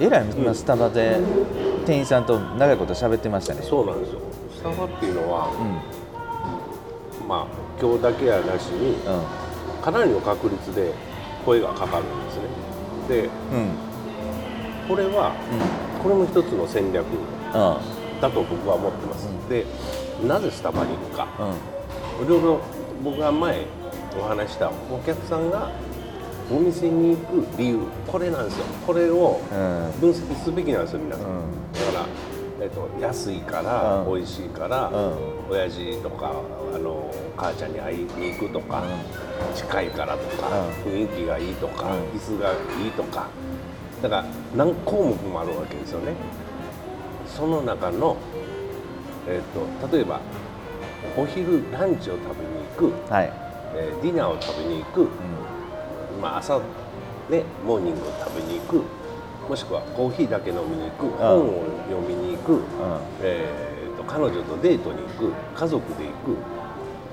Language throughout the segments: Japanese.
えらい今スタバで店員さんと長いこと喋ってましたね。そうなんですよ。スタバっていうのは、うん。まあ今日だけやなしにうかなりの確率で声がかかるんですね。でんうん。これはこれも一つの戦略うん。だと僕は思ってます、うん。でなぜスタバに行くか。うん。いろいろ僕が前お話したお客さんがお店に行く理由これなんですよ。これをうん。分析すべきなんですよ皆さん、うん。だから、えっと安いから、うん。美味しいから、うん。親父とかあの母ちゃんに会いに行くとか、近いからとか、雰囲気がいいとか、うん。椅子がいいとか。だから何項目もあるわけですよね。その中の、えっと例えばお昼ランチを食べに行く、はい。えーディナーを食べに行く、うまあ、朝ねモーニングを食べに行く。もしくはコーヒーだけ飲みに行く、本を読みに行く、えーと彼女とデートに行く。家族で行く。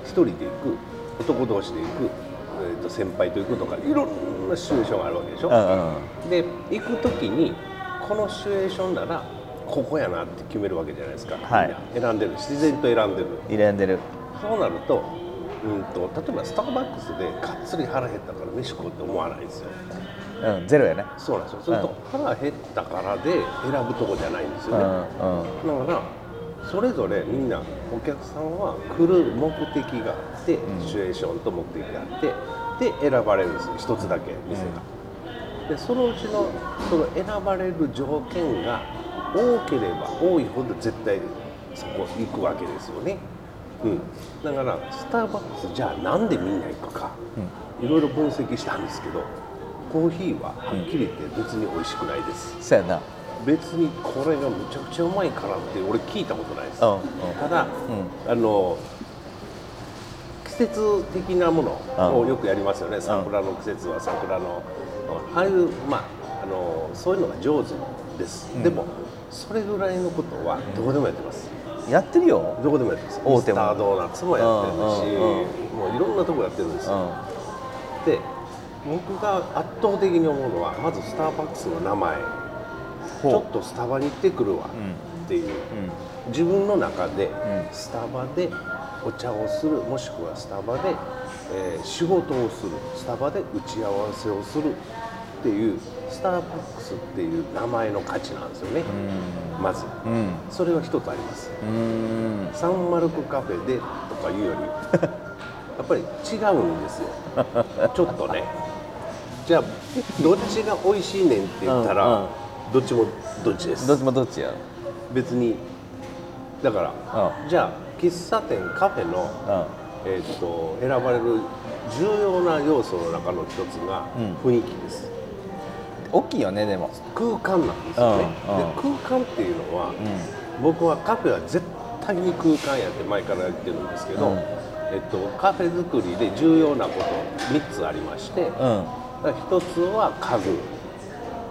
一人で行く。男同士で行く、えーと先輩と行くとかいろんなシチュエーションがあるわけでしょ、で行く時にこのシチュエーションならここやなって決めるわけじゃないですか、はい。選んでる。自然と選んでる。選んでる。そうなると,、うん、と例えばスターバックスでがっつり腹減ったから飯食おうって思わないんですよ。うんゼロやね。そうなんですよ。それと腹減ったからで選ぶとこじゃないんですよね、うんうん。だからそれぞれみんなお客さんは来る目的があって、ん。シチュエーションと目的があってで選ばれるんですよ。一つだけ店が、でそのうちのその選ばれる条件が多ければ多いほど絶対そこ行くわけですよね、うん、だからスターバックスじゃあなんでみんな行くか。いろいろ分析したんですけどコーヒーははっきり言って別に美味しくないです、そうやな。別にこれがむちゃくちゃうまいからって俺聞いたことないです。うんうん。ただ、あの季節的なものをよくやりますよね、桜の季節は桜のああいうまああのそういうのが上手です、うん。でもそれぐらいのことはどこでもやってます、やってるよ。どこでもやってます。大手もミスタードーナツもやってるし、もういろんなとこやってるんですよ、うで僕が圧倒的に思うのはまずスターバックスの名前。ちょっとスタバに行ってくるわ。っていう、自分の中でん。スタバでお茶をするもしくはスタバで、えー仕事をする。スタバで打ち合わせをする。っていうスターバックスっていう名前の価値なんですよね、まず。うん。うんそれは一つあります。うん。サンマルクカフェでとかいうより やっぱり違うんですよ。ちょっとね。じゃあどっちが美味しいねんって言ったら、うんうん。どっちもどっちです。どっちもどっちや別にだから、うじゃあ喫茶店カフェの、うん。えー、と選ばれる重要な要素の中の一つがうん。雰囲気です、大きいよねでも。空間なんですよね、うんうん。で空間っていうのは、う僕はカフェは絶対に空間やって前から言ってるんですけど、うん。えっと、カフェ作りで重要なこと3つありまして、ん。うん1つは家具。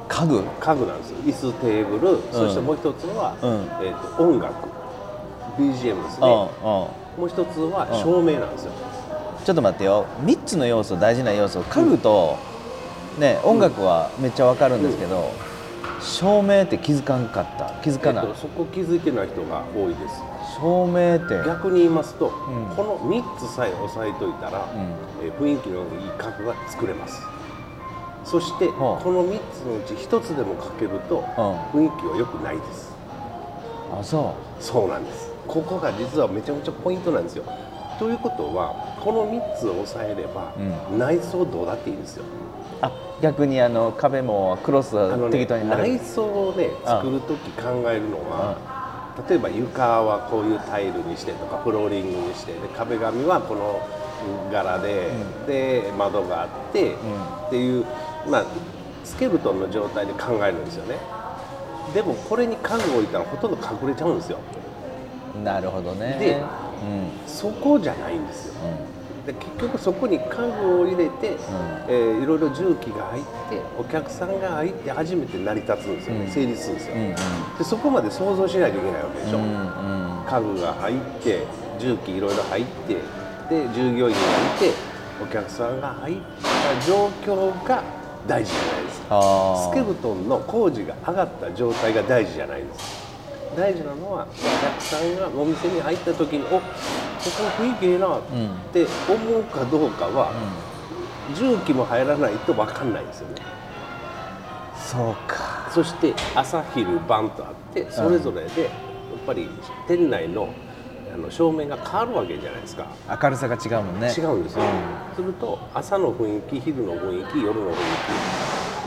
家具？家具なんですよ。椅子テーブル、そしてもう1つは、うん。えっと、音楽。BGM ですうんうん。ね、もう1つは照明なんですよ、ちょっと待ってよ。3つの要素大事な要素。家具と、ね音楽はめっちゃわかるんですけど、照明って気づかんかった。気づかない、えっと、そこ気づいてない人が多いです。照明って。逆に言いますと、ん。この3つさえ押さえといたら、うん。えー雰囲気のいい家具が作れます。そしてはあこの3つのうち1つでもかけると、雰囲気は良くないです。あそそうなんです。ここが実はめちゃめちゃポイントなんですよということはこの3つを押さえれば、内装どうだっていいんですよ。うあ逆にあの壁もクロス適当に貼る。内装をね作る時考えるのは、例えば床はこういうタイルにしてとかフローリングにしてで壁紙はこの柄で、で窓があって、っていうまあスケルトンの状態で考えるんですよね。でもこれに家具を置いたらほとんど隠れちゃうんですよ。なるほどね。でうんそこじゃないんですよ。で結局そこに家具を入れて、えーいろいろ重機が入ってお客さんが入って初めて成り立つんですよね、うん。成立するんですよ、うんうん。でそこまで想像しないといけないわけでしょ、うんうん家具が入って重機いろいろ入ってで従業員がいてお客さんが入った状況が大事じゃないですか。スケルトンの工事が上がった状態が大事じゃないんです大事なのはお客さんがお店に入った時に「おここ雰囲気いいな」って思うかどうかは、重機も入らないと分かんないんですよね。そうか。そして朝昼晩とあってそれぞれでやっぱり店内のあの照明が変わるわけじゃないですか。明るさが違うもんね。違うんですよ、すると朝の雰囲気昼の雰囲気夜の雰囲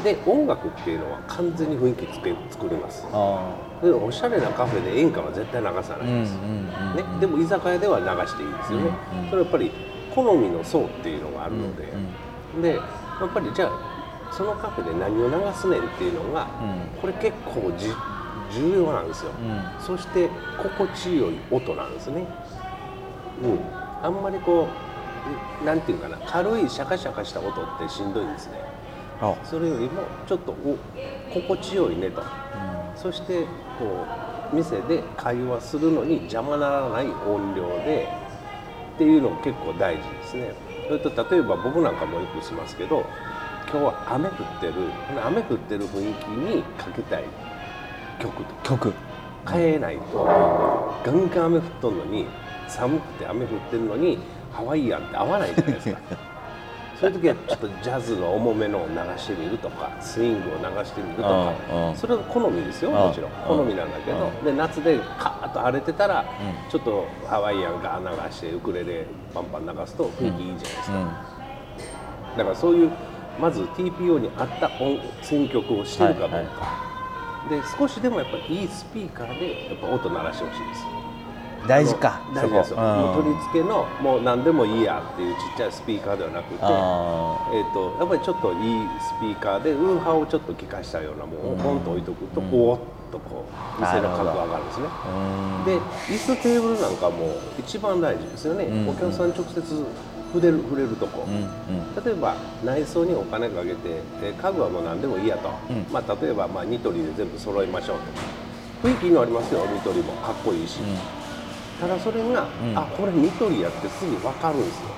気で音楽っていうのは完全に雰囲気つけ作ります。あでおしゃれなカフェで演歌は絶対流さないです、うんうんうんね、でも居酒屋では流していいですよね、うんうんそれはやっぱり好みの層っていうのがあるので、でやっぱりじゃあそのカフェで何を流すねんっていうのが、うん。これ結構じ重要なんですよ、うそして心地よい音なんですね。うん。あんまりこうなんていうかな軽いシャカシャカした音ってしんどいんですね。あ。それよりもちょっとお心地よいねと。そしてこう店で会話するのに邪魔ならない音量でっていうの結構大事ですね。それと例えば僕なんかもよくしますけど今日は雨降ってる。雨降ってる雰囲気にかけたい曲。変えないと。ガンガン雨降っとんのに寒くて雨降ってるのにハワイアンって合わないじゃないですか。そういう時はちょっとジャズの重めのを流してみるとかスイングを流してみるとか。それは好みですようん。もちろん。うん。好みなんだけど。うで夏でカーッと晴れてたらん。ちょっとハワイアンが流してウクレレパンパン流すと雰囲気いいじゃないですか。うん。だからそういうまず TPO に合った音選曲をしてるかどうか、はいで少しでもやっぱりいいスピーカーでやっぱ音鳴らしてほしいです。大事か大事ですよ。うん。取り付けのもう何でもいいやっていうちっちゃいスピーカーではなくてあえー、とやっぱりちょっといいスピーカーでウーハーをちょっと聞かしたようなものをポンと置いとくと、おおっとこう店の格上がるんですね。で椅子テーブルなんかも一番大事ですよね、うん。お客さん直接触れる触れるとこ、うんうん。例えば内装にお金かけてえ家具はもう何でもいいやと、うん。まあ、例えばまあニトリで全部揃えましょうと雰囲気のありますよ。ニトリもかっこいいし、ただそれが、うん。あこれニトリやってすぐ分かるんですよ。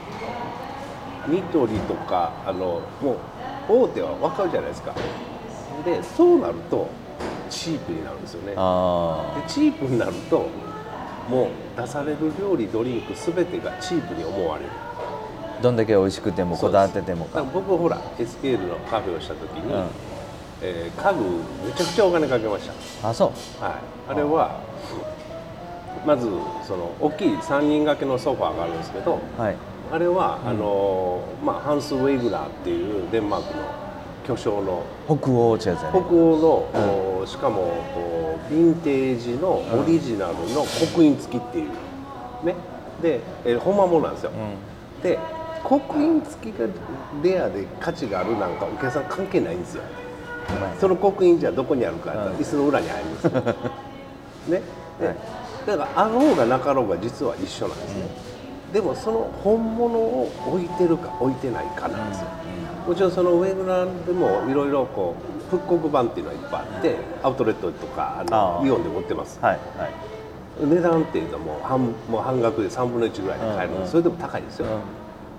ニトリとかあのもう大手は分かるじゃないですか。でそうなるとチープになるんですよね。あでチープになるともう出される料理ドリンク全てがチープに思われる。ーどんだけ美味しくてもこだわっててもだか僕ほら SKL のカフェをした時に、うん。えー家具めちゃくちゃお金かけました。あそう。はい、あれはまずその大きい3人掛けのソファーがあるんですけどはい。あれは、あのまあ、ハンス・ウェイグナーっていうデンマークの巨匠の北欧北ね。欧の、おしかもヴィンテージのオリジナルの刻印付きっていう。ね。で、えー、ほんまものなんですよ、うん。で刻印付きがレアで価値があるなんかお客さん関係ないんですよ。その刻印じゃどこにあるか椅子の裏にあります ね。で、はい。だからあろうがなかろうが実は一緒なんですね、でもその本物を置いてるか置いてないかなんですよ、もちろんそのウェブナーでもいろいろこう復刻版っていうのがいっぱいあってアウトレットとかあのイオンでも売ってます。はいはい。値段っていうのはもう半もう半額で3分の1ぐらいで買えるので、うんうん。それでも高いですよ、う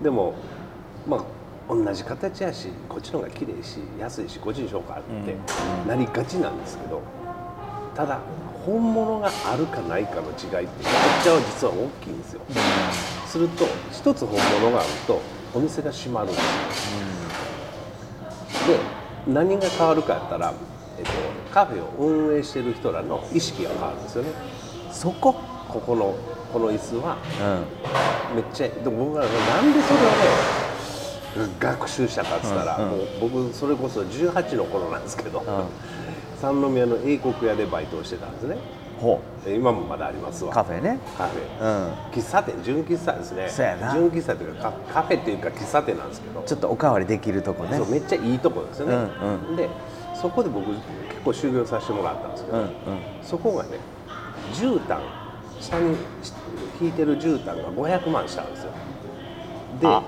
でもまあ同じ形やしこっちの方が綺麗し安いしこっちにしようかってうん。なりがちなんですけどただ本物があるかないかの違いってめっちゃ実は大きいんですよ。すると一つ本物があるとお店が閉まるんですよ。で何が変わるかやったら、えっと、カフェを運営してる人らの意識が変わるんですよね。そこここのこの椅子はうん。めっちゃでも僕はなんでそれをね学習したかっつったら、うんうん。もう僕それこそ18の頃なんですけど、ん。三宮の英国屋でバイトをしてたんですね。今もまだありますわ。うカフェね。カフェ。うん。喫茶店純喫茶ですね。そうやな。純喫茶というかカカフェっていうか喫茶店なんですけど。ちょっとおかわりできるとこね。そうめっちゃいいとこですよね、うん。でそこで僕結構修行させてもらったんですけど、うんうん。そこがね絨毯下に引いてる絨毯が500万したんですよ。であ。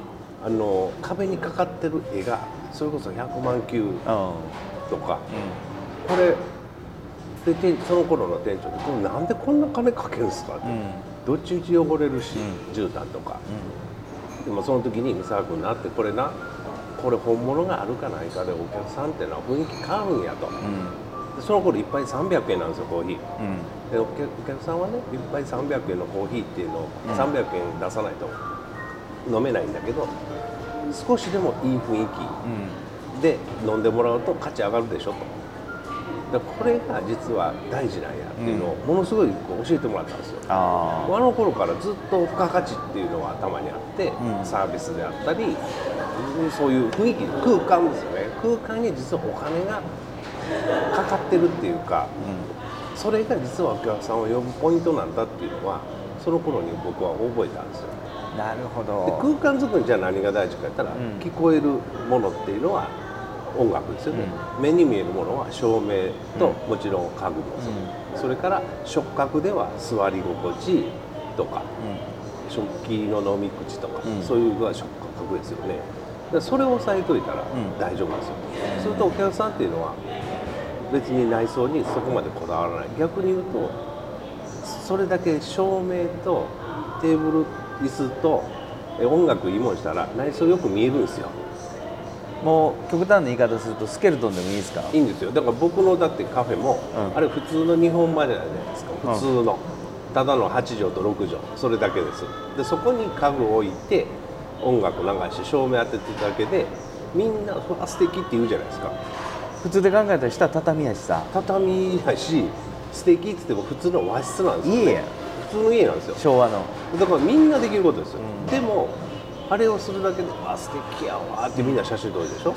あの壁にかかってる絵がそれこそ100万球うんとか、これで店その頃の店長で「これなんでこんな金かけるんですか?」って、うん。どっちみち汚れるし、う絨毯とか、でもその時に三沢君なってこれなこれ本物があるかないかでお客さんっていうのは雰囲気変わるんやとその頃一杯300円なんですよコーヒー。うん。でお客お客さんはね一杯300円のコーヒーっていうのをうん。300円出さないと飲めないんだけど少しでもいい雰囲気で飲んでもらうと価値上がるでしょと。でこれが実は大事なんやっていうのをものすごいこう教えてもらったんですよ。ああの頃からずっと付加価値っていうのは頭にあって、うん。サービスであったりうんそういう雰囲気空間ですよね。空間に実はお金がかかってるっていうかあうん。それが実はお客さんを呼ぶポイントなんだっていうのはその頃に僕は覚えたんですよ。なるほでど空間作りじゃあ何が大事か言ったら、うん。聞こえるものっていうのは音楽ですよね、目に見えるものは照明と、うん。もちろん家具もそう、それから触覚では座り心地とか食器の飲み口とか、うん。そういうのは触覚ですよね。でそれを押さえといたらん。大丈夫ですよ、するとお客さんっていうのは別に内装にそこまでこだわらない。逆に言うとそれだけ照明とテーブル椅子とえ音楽いいもんしたら内装よく見えるんですよ。うんもう極端な言い方するとスケルトンでもいいですか？いいんですよ。だから僕のだってカフェも、うん。あれ普通の日本間じゃないですか。普通の、ただの8畳と6畳。それだけです。でそこに家具を置いて音楽流して照明当ててるだけでみんなそれは素敵って言うじゃないですか普通で考えたら下畳やしさ。畳やし素敵って言っても普通の和室なんですよ、ね、家や普通の家なんですよ。昭和の。だからみんなできることですよ、うん。でもあれをするだけで「あ素敵やわ」ってみんな写真撮るでしょ？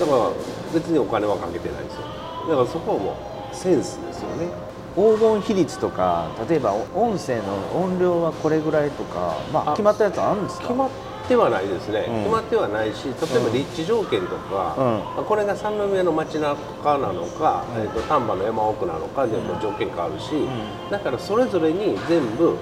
だから別にお金はかけてないんですよ。だからそこはもうセンスですよね。黄金比率とか例えば音声の音量はこれぐらいとかまああ決まったやつあるんですか？決まってはないですね、うん。決まってはないし例えば立地条件とか、うこれが三宮の街中なのか、えー、と丹波の山奥なのかでも条件変わるし、ん。だからそれぞれに全部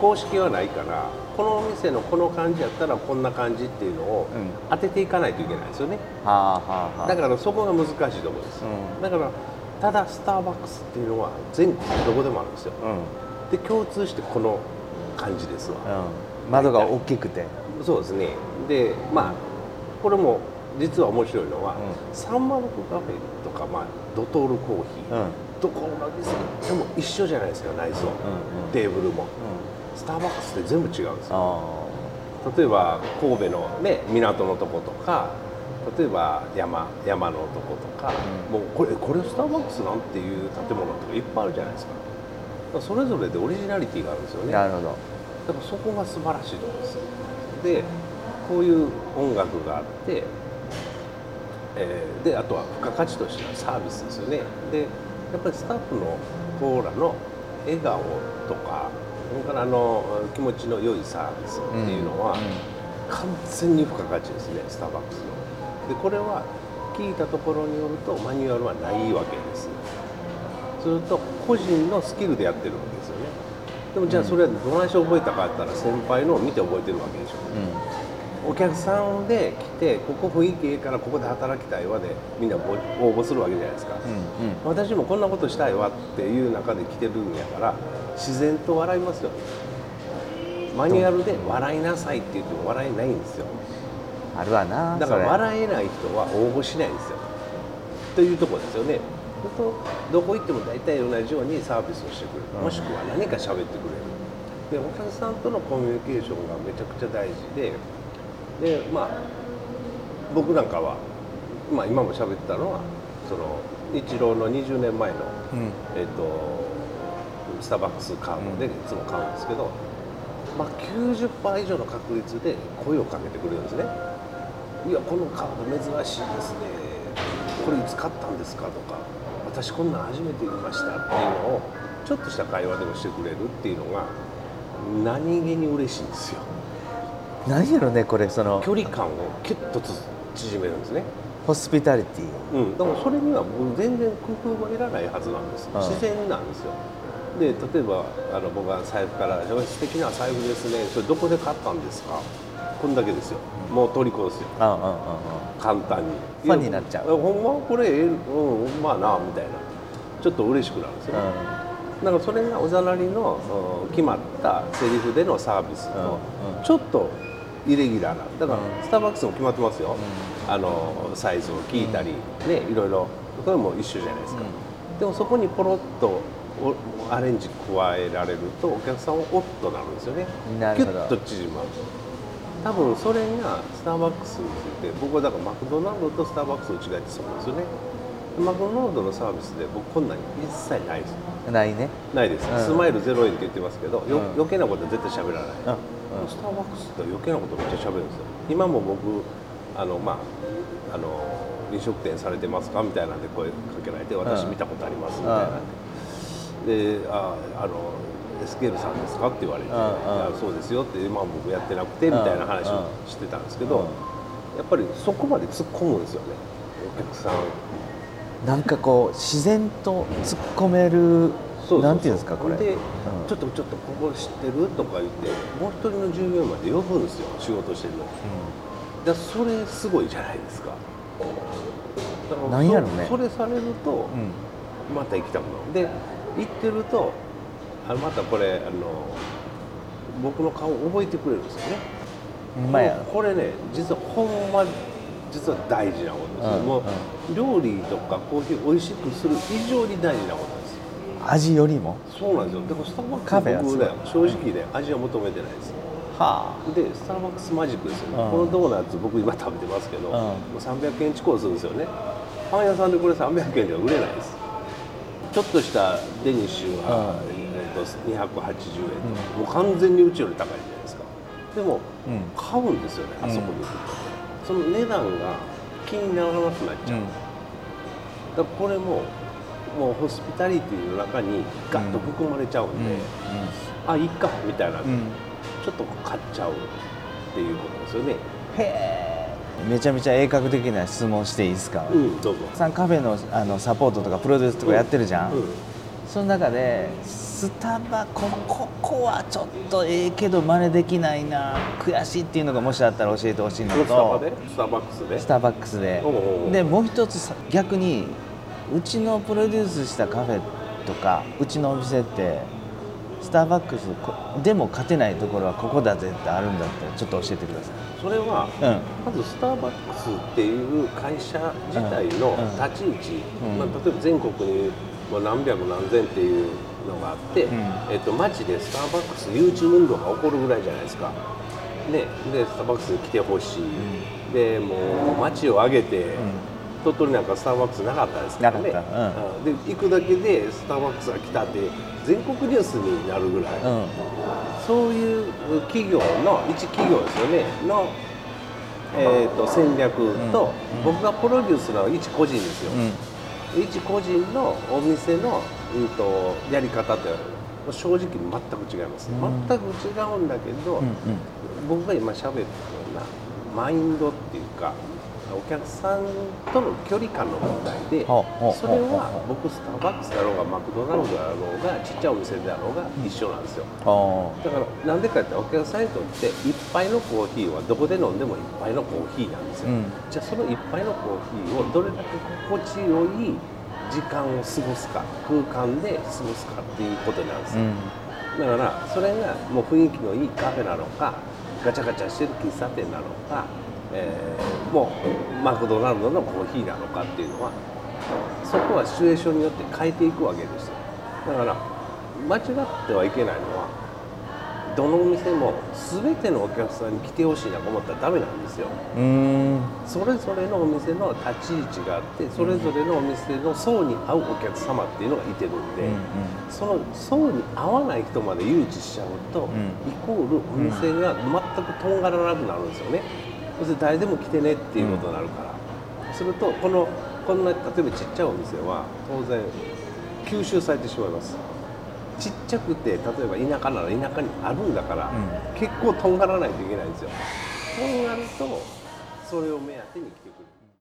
公式はないからこのお店のこの感じやったらこんな感じっていうのをうん。当てていかないといけないですよね、だからそこが難しいところです、うん。だからただスターバックスっていうのは全国どこでもあるんですよ。うん。で共通してこの感じですわ、うん。窓が大きくてそうですね。でまあこれも実は面白いのは、うサンマルクカフェとか、まあ、ドトールコーヒー、うん。どこの店でも一緒じゃないですか内装、うんうん。テーブルも。うん。スターバックスって全部違うんですよ。あ例えば神戸のね港のとことか例えば山山のとことか、うん。もうこれこれスターバックスなんていう建物とかいっぱいあるじゃないですか。それぞれでオリジナリティがあるんですよね。あなるほど。だからそこが素晴らしいところですでこういう音楽があって、えーであとは付加価値としてのサービスですよね。でやっぱりスタッフのコーラの笑顔とかそれからあの気持ちの良いサービスっていうのは、完全に付加価値ですねスターバックスの。でこれは聞いたところによるとマニュアルはないわけです。すると個人のスキルでやってるわけでもじゃあそれはどないして覚えたかって言ったら先輩のを見て覚えてるわけでしょ。うん。お客さんで来てここ雰囲気いいからここで働きたいわでみんな応募するわけじゃないですか、うんうん。私もこんなことしたいわっていう中で来てるんやから自然と笑いますよ。マニュアルで笑いなさいって言っても笑えないんですよ。あるわなだから笑えない人は応募しないんですよ。というところですよねと。どこ行っても大体同じようにサービスをしてくれる、うん。もしくは何か喋ってくれる。でお客さんとのコミュニケーションがめちゃくちゃ大事で。でまあ僕なんかは、まあ、今も喋ってたのはそのイチローの20年前の、うん。えっとスターバックスカードでいつも買うんですけど、まあ、90%以上の確率で声をかけてくれるんですね。いやこのカード珍しいですね。これいつ買ったんですか？とか私こんなん初めて見ましたっていうのをちょっとした会話でもしてくれるっていうのが何気に嬉しいんですよ。何やろねこれその距離感をキュッとつ縮めるんですね。ホスピタリティ。うん、だからそれには全然工夫もいらないはずなんですうん自然なんですよ。で例えばあの僕は財布から「素敵な財布ですね。それどこで買ったんですか?」こんだけですよ。もう虜ですよ。あうんうんうんうん。簡単に。ファンになっちゃう。ほんまこれええうんほんまあなみたいな。ちょっと嬉しくなるんですよ、だからそれがおざなりのうん決まったセリフでのサービスと、うんうん。ちょっとイレギュラーな。だから、うん。スターバックスも決まってますよ、あのサイズを聞いたり、ねいろいろ。それも一緒じゃないですか、でもそこにポロッとおアレンジ加えられるとお客さんはおっとなるんですよね。なるほど。キュッと縮まる多分それがスターバックスについて僕はだからマクドナルドとスターバックスの違いってそうなんですよね。マクドナルドのサービスで僕こんなん一切ないです。ないね。ないです、うん。スマイル0円って言ってますけど、ようん。余計なことは絶対喋らない、うん。スターバックスって余計なことめっちゃ喋るんですよ。今も僕あのまああの飲食店されてますかみたいなんで声かけられて私うん見たことありますみたいな、でああのエスケールさんですかって言われて、うんうん。いやそうですよって今は僕やってなくてみたいな話をしてたんですけど、うん。やっぱりそこまで突っ込むんですよねお客さん。なんかこう自然と突っ込めるそうていうんですかこれ。で、うん。ちょっとちょっとここ知ってるとか言ってもう一人の従業員まで呼ぶんですよ仕事してるの。にでそれすごいじゃないですか。だからなんやろね。そそれされるとうん。また行きたくなる。で行ってるとあのまたこれあの僕の顔覚えてくれるんですよね。うんまや。これね実はほんま実は大事なことです、うんもう料理とかコーヒーを美味しくする以上に大事なことです。味よりも？そうなんですよ。でもスターバックス僕ね正直ね味は求めてないです。はでスターバックスマジックですよね。うん。このドーナツ僕今食べてますけど、うん。もう300円近くするんですよね。パン屋さんでこれ300円では売れないです。ちょっとしたデニッシュは、うんえー、と280円、もう完全にうちより高いじゃないですか。でも、うん。買うんですよねあそこに。行くと。その値段が気にならなくなっちゃう。うん。だこれももうホスピタリティの中にガッと含まれちゃうんで、あいいかみたいな、うん。うんちょっと買っちゃうっていうことですよね。へえ。めちゃめちゃ鋭角的な質問していいですか、うんどうぞ。さんカフェのあのサポートとかプロデュースとかやってるじゃん、うん。その中でスタバこここはちょっとええけど真似できないな。悔しいっていうのがもしあったら教えてほしいのこれスタバとで？スターバックスで？スターバックスで。でもう一つさ逆にうちのプロデュースしたカフェとかうちのお店ってスターバックスこでも勝てないところはここだぜってあるんだったらちょっと教えてくださそれは、い、うん。まずスターバックスっていう会社自体のうん。立ち位置、うんまあ、例えば全国に何百何千っていうのがあって、うん。えっと、街でスターバックス誘致運動が起こるぐらいじゃないですか。ね、でスターバックスに来てほしい、でもう街を挙げて、鳥取なんかスターバックスなかったですからね。うん。で行くだけでスターバックスが来たって全国ニュースになるぐらい、うん。そういう企業の一企業ですよね。の、えー、と戦略と、うん。僕がプロデュースの一個人ですよ、うん一個人のお店の、うん、とやり方って正直に全く違います、うん。全く違うんだけど、うん僕が今喋ったようなマインドっていうかお客さんとの距離感の問題でそれは僕スターバックスだろうがマクドナルドだろうがちっちゃいお店であろうが一緒なんですよ。おだからなんでかってお客さんにとって一杯のコーヒーはどこで飲んでも一杯のコーヒーなんですよ、うん。じゃあその一杯のコーヒーをどれだけ心地よい時間を過ごすか空間で過ごすかっていうことなんですよ、うん。だからそれがもう雰囲気のいいカフェなのかガチャガチャしてる喫茶店なのか、えーもうマクドナルドのコーヒーなのかっていうのはそこはシチュエーションによって変えていくわけですよ。だから間違ってはいけないのはどのお店も全てのお客さんに来てほしいなと思ったらダメなんですよ。うーん。それぞれのお店の立ち位置があってそれぞれのお店の層に合うお客様っていうのがいてるんで、うんその層に合わない人まで誘致しちゃうと、ん。イコールお店が全くとんがらなくなるんですよね。そして誰でも来てねっていうことになるから、するとこのこんな例えばちっちゃいお店は当然吸収されてしまいます。ちっちゃくて例えば田舎なら田舎にあるんだから、う結構とんがらないといけないんですよ。とんがるとそれを目当てに来て。